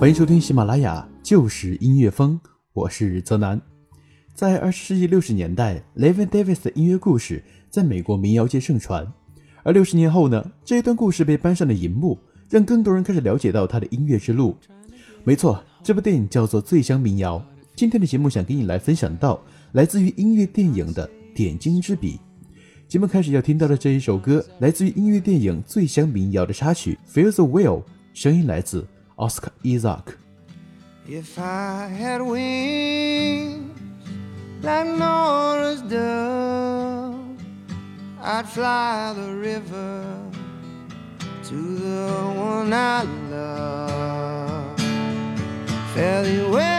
欢迎收听喜马拉雅旧时音乐风，我是泽南。在二十世纪六十年代，Levin Davis 的音乐故事在美国民谣界盛传。而六十年后呢，这一段故事被搬上了荧幕，让更多人开始了解到他的音乐之路。没错，这部电影叫做《醉乡民谣》。今天的节目想跟你来分享到来自于音乐电影的点睛之笔。节目开始要听到的这一首歌，来自于音乐电影《醉乡民谣》的插曲《Feel the Will》，声音来自。Oscar Isaac. If I had wings like Nora's dove, I'd fly the river to the one I love. Fare well,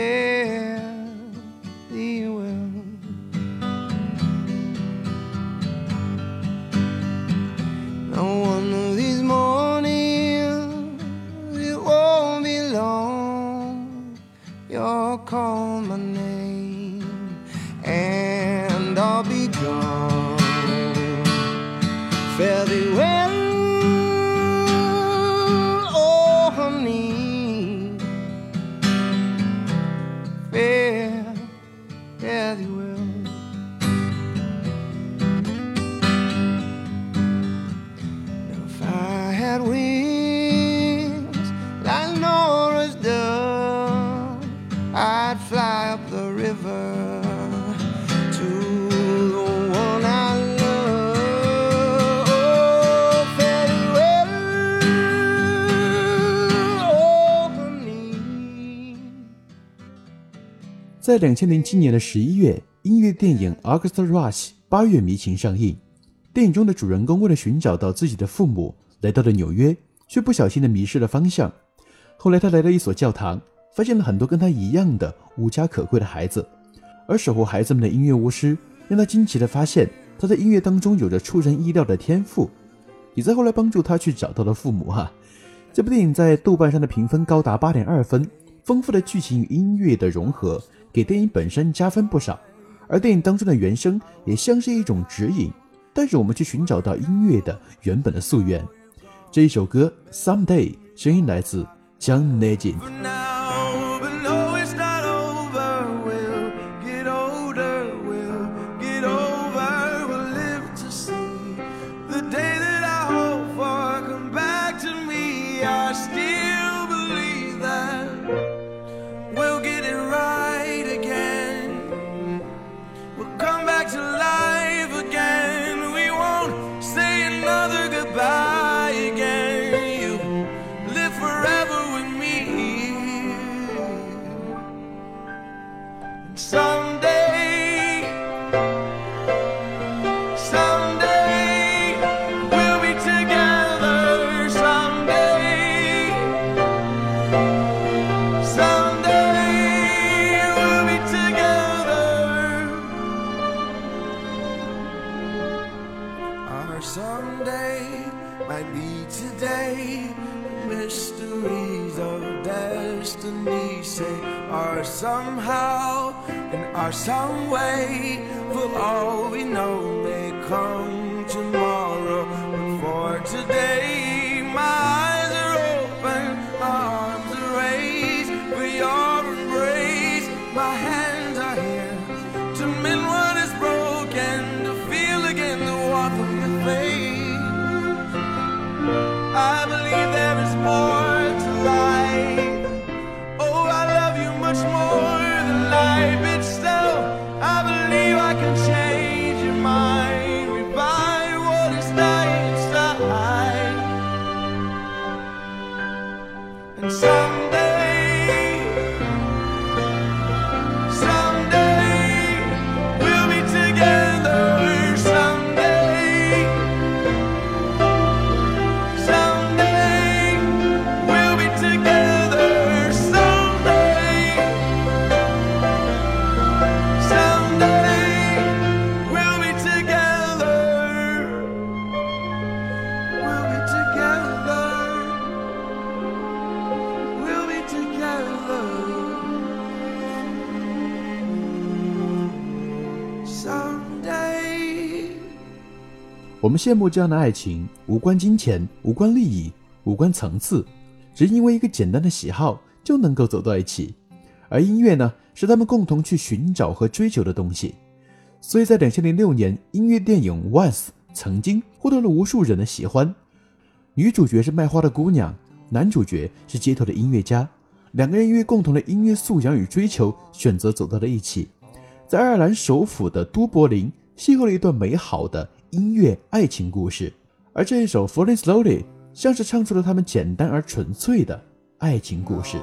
eh. Had wings like Nora's dove, I'd fly up the river to the one I love. Oh, fare thee well, oh, honey. 在两千零七年的十一月，音乐电影《August Rush》八月迷情上映。电影中的主人公为了寻找到自己的父母，来到了纽约，却不小心的迷失了方向。后来他来到一所教堂，发现了很多跟他一样的无家可归的孩子，而守护孩子们的音乐巫师让他惊奇的发现，他在音乐当中有着出人意料的天赋，也在后来帮助他去找到了父母哈。这部电影在豆瓣上的评分高达八点二分，丰富的剧情与音乐的融合给电影本身加分不少，而电影当中的原声也像是一种指引，带着我们去寻找到音乐的原本的溯源。这一首歌《Someday》，声音来自江乃瑾。Say are somehow and are some way. All we know, may come 我们羡慕这样的爱情，无关金钱，无关利益，无关层次，只因为一个简单的喜好就能够走到一起。而音乐呢，是他们共同去寻找和追求的东西。所以在两千零六年，音乐电影《Once》曾经获得了无数人的喜欢。女主角是卖花的姑娘，男主角是街头的音乐家。两个人因为共同的音乐素养与追求，选择走到了一起，在爱尔兰首府的都柏林邂逅了一段美好的音乐爱情故事。而这一首《Falling Slowly》像是唱出了他们简单而纯粹的爱情故事。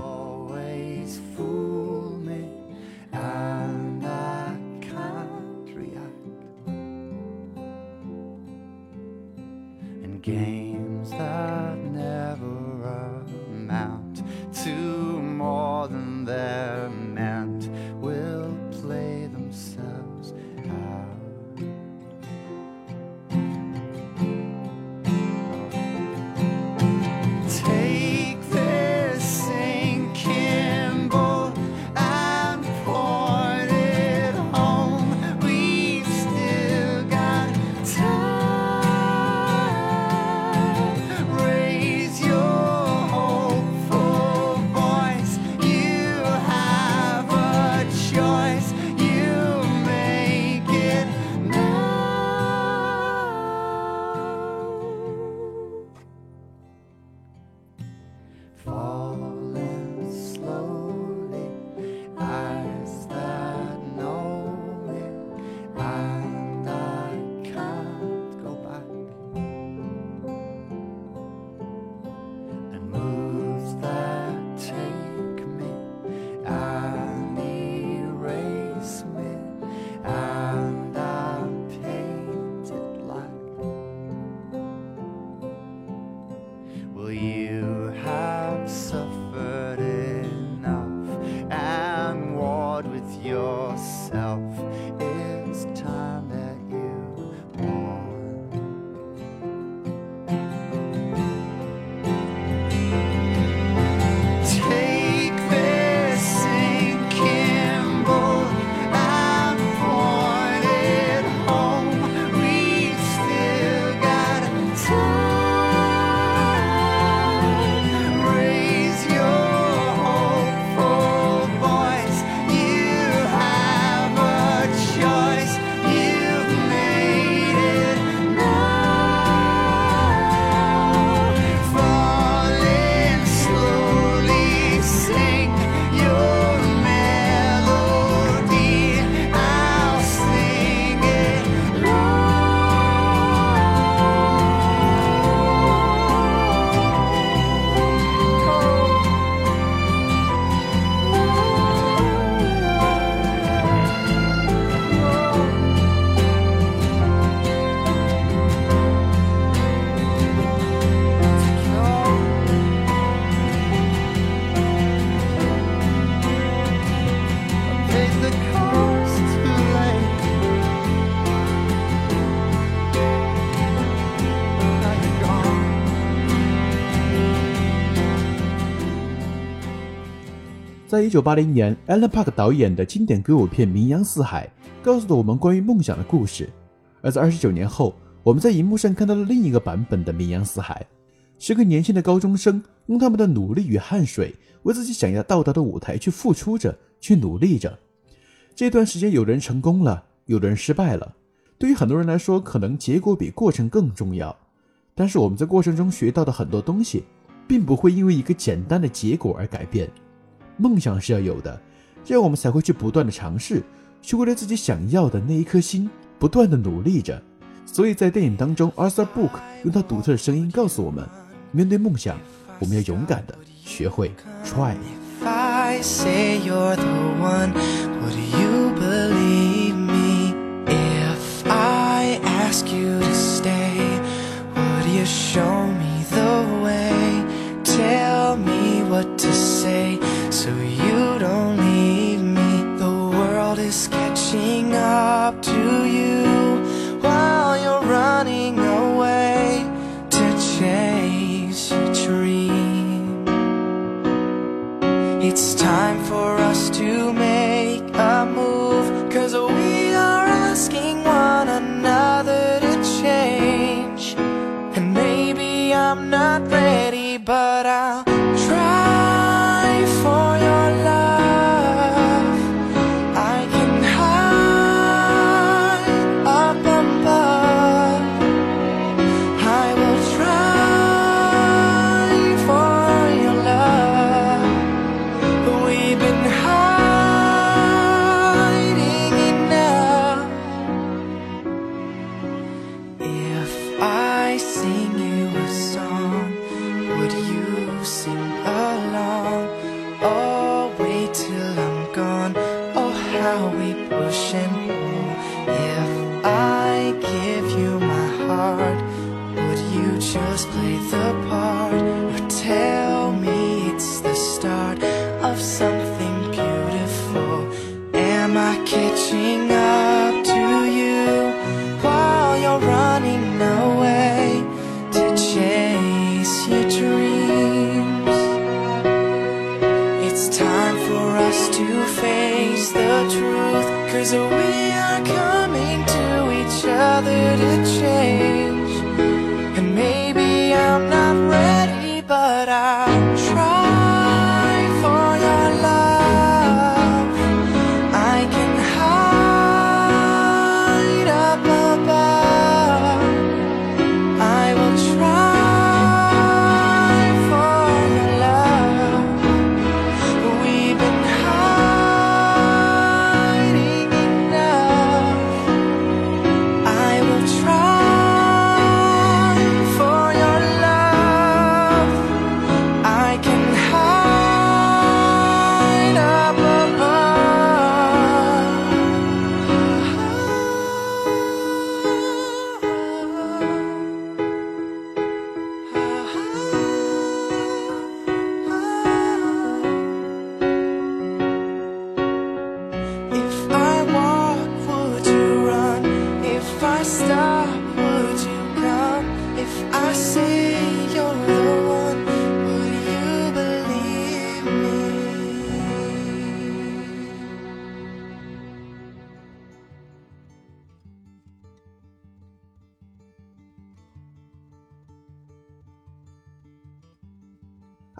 在一九八零年，Alan Park 导演的经典歌舞片《名扬四海》告诉了我们关于梦想的故事。而在二十九年后，我们在荧幕上看到了另一个版本的《名扬四海》，十个年轻的高中生用他们的努力与汗水，为自己想要到达的舞台去付出着，去努力着。这段时间，有人成功了，有的人失败了。对于很多人来说，可能结果比过程更重要。但是我们在过程中学到的很多东西，并不会因为一个简单的结果而改变。梦想是要有的，这样我们才会去不断的尝试，去为了自己想要的那一颗心不断的努力着。所以在电影当中，Arthur Book 用他独特的声音告诉我们：面对梦想，我们要勇敢的学会 try。If I say you're the one, would you believe me? If I ask you to stay, would you show me the way? Tell me what to say so you don't leave me. The world is catching up to you while you're running away to chase your dream. It's time for us to make a move. Cause we are asking one another to change. And maybe I'm not ready, but I'll If I give you my heart, would you just play the part? Or tell me it's the start of something beautiful? Am I catching Cause we are coming to each other to change.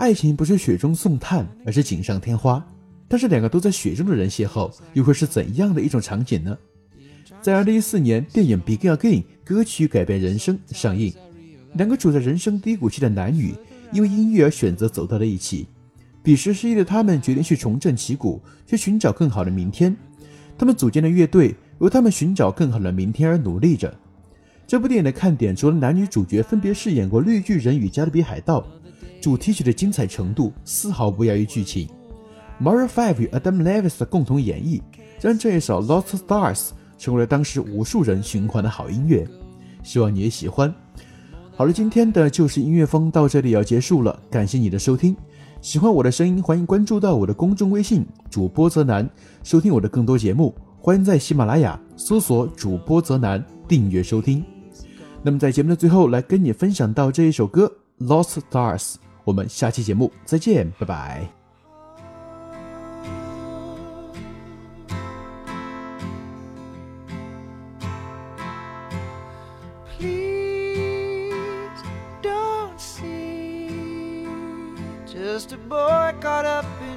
爱情不是雪中送炭，而是锦上添花。但是两个都在雪中的人邂逅，又会是怎样的一种场景呢？在二零一四年，电影《Begin Again》歌曲改编人生上映，两个处在人生低谷期的男女，因为音乐而选择走到了一起。彼时失意的他们决定去重振旗鼓，去寻找更好的明天。他们组建了乐队，为他们寻找更好的明天而努力着。这部电影的看点除了男女主角分别饰演过绿巨人与加勒比海盗，主题曲的精彩程度丝毫不亚于剧情。Maroon Five 与 Adam Lewis 的共同演绎，让这一首《Lost Stars》成为了当时无数人循环的好音乐。希望你也喜欢。好了，今天的就是音乐风到这里要结束了，感谢你的收听。喜欢我的声音，欢迎关注到我的公众微信主播泽南，收听我的更多节目。欢迎在喜马拉雅搜索主播泽南订阅收听。那么在节目的最后，来跟你分享到这一首歌《Lost Stars。我们下期节目再见，拜拜。Just a boy caught up in